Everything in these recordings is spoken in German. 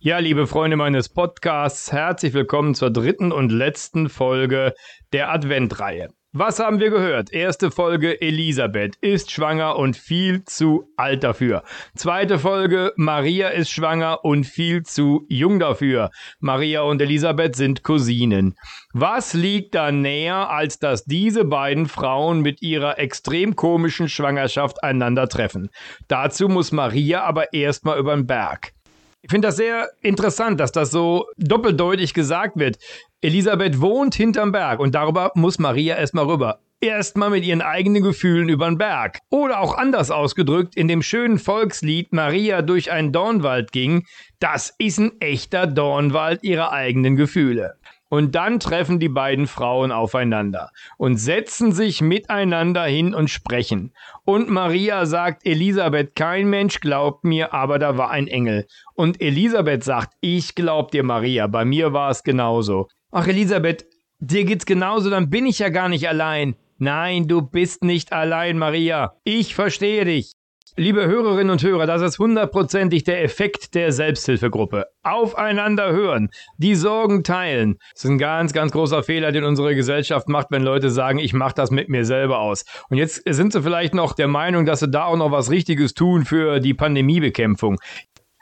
Ja, liebe Freunde meines Podcasts, herzlich willkommen zur dritten und letzten Folge der Adventreihe. Was haben wir gehört? Erste Folge Elisabeth ist schwanger und viel zu alt dafür. Zweite Folge Maria ist schwanger und viel zu jung dafür. Maria und Elisabeth sind Cousinen. Was liegt da näher, als dass diese beiden Frauen mit ihrer extrem komischen Schwangerschaft einander treffen? Dazu muss Maria aber erstmal über den Berg. Ich finde das sehr interessant, dass das so doppeldeutig gesagt wird. Elisabeth wohnt hinterm Berg und darüber muss Maria erstmal rüber. Erstmal mit ihren eigenen Gefühlen über den Berg. Oder auch anders ausgedrückt, in dem schönen Volkslied Maria durch einen Dornwald ging, das ist ein echter Dornwald ihrer eigenen Gefühle. Und dann treffen die beiden Frauen aufeinander und setzen sich miteinander hin und sprechen. Und Maria sagt, Elisabeth, kein Mensch glaubt mir, aber da war ein Engel. Und Elisabeth sagt, ich glaub dir, Maria, bei mir war es genauso. Ach, Elisabeth, dir geht's genauso, dann bin ich ja gar nicht allein. Nein, du bist nicht allein, Maria. Ich verstehe dich. Liebe Hörerinnen und Hörer, das ist hundertprozentig der Effekt der Selbsthilfegruppe. Aufeinander hören, die Sorgen teilen. Das ist ein ganz, ganz großer Fehler, den unsere Gesellschaft macht, wenn Leute sagen, ich mache das mit mir selber aus. Und jetzt sind sie vielleicht noch der Meinung, dass sie da auch noch was Richtiges tun für die Pandemiebekämpfung.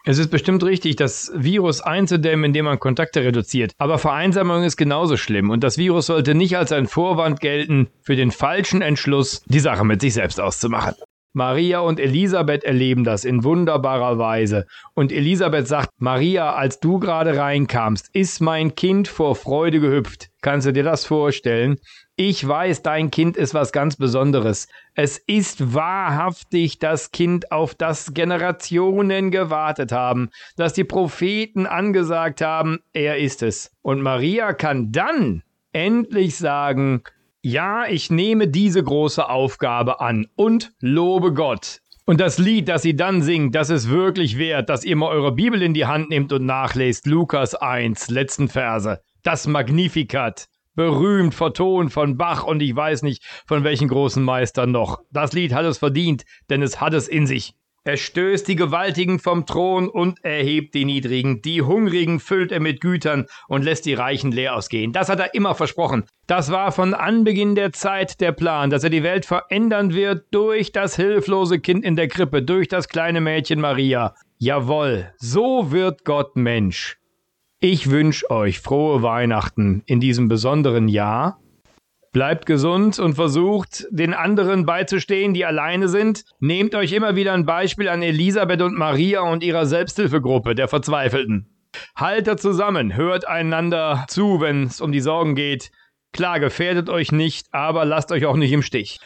Es ist bestimmt richtig, das Virus einzudämmen, indem man Kontakte reduziert. Aber Vereinsamung ist genauso schlimm und das Virus sollte nicht als ein Vorwand gelten, für den falschen Entschluss, die Sache mit sich selbst auszumachen. Maria und Elisabeth erleben das in wunderbarer Weise. Und Elisabeth sagt, Maria, als du gerade reinkamst, ist mein Kind vor Freude gehüpft. Kannst du dir das vorstellen? Ich weiß, dein Kind ist was ganz Besonderes. Es ist wahrhaftig das Kind, auf das Generationen gewartet haben, dass die Propheten angesagt haben, er ist es. Und Maria kann dann endlich sagen, ja, ich nehme diese große Aufgabe an und lobe Gott. Und das Lied, das sie dann singt, das ist wirklich wert, dass ihr mal eure Bibel in die Hand nehmt und nachlest. Lukas 1, letzten Verse. Das Magnificat. Berühmt, vertont von Bach und ich weiß nicht von welchen großen Meistern noch. Das Lied hat es verdient, denn es hat es in sich. Er stößt die Gewaltigen vom Thron und erhebt die Niedrigen. Die Hungrigen füllt er mit Gütern und lässt die Reichen leer ausgehen. Das hat er immer versprochen. Das war von Anbeginn der Zeit der Plan, dass er die Welt verändern wird durch das hilflose Kind in der Krippe, durch das kleine Mädchen Maria. Jawohl, so wird Gott Mensch. Ich wünsche euch frohe Weihnachten in diesem besonderen Jahr Bleibt gesund und versucht, den anderen beizustehen, die alleine sind. Nehmt euch immer wieder ein Beispiel an Elisabeth und Maria und ihrer Selbsthilfegruppe der Verzweifelten. Haltet zusammen, hört einander zu, wenn es um die Sorgen geht. Klar, gefährdet euch nicht, aber lasst euch auch nicht im Stich.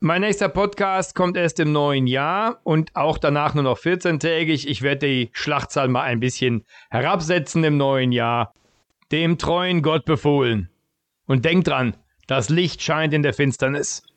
Mein nächster Podcast kommt erst im neuen Jahr und auch danach nur noch 14-tägig. Ich werde die Schlachtzahl mal ein bisschen herabsetzen im neuen Jahr. Dem treuen Gott befohlen. Und denkt dran, das Licht scheint in der Finsternis.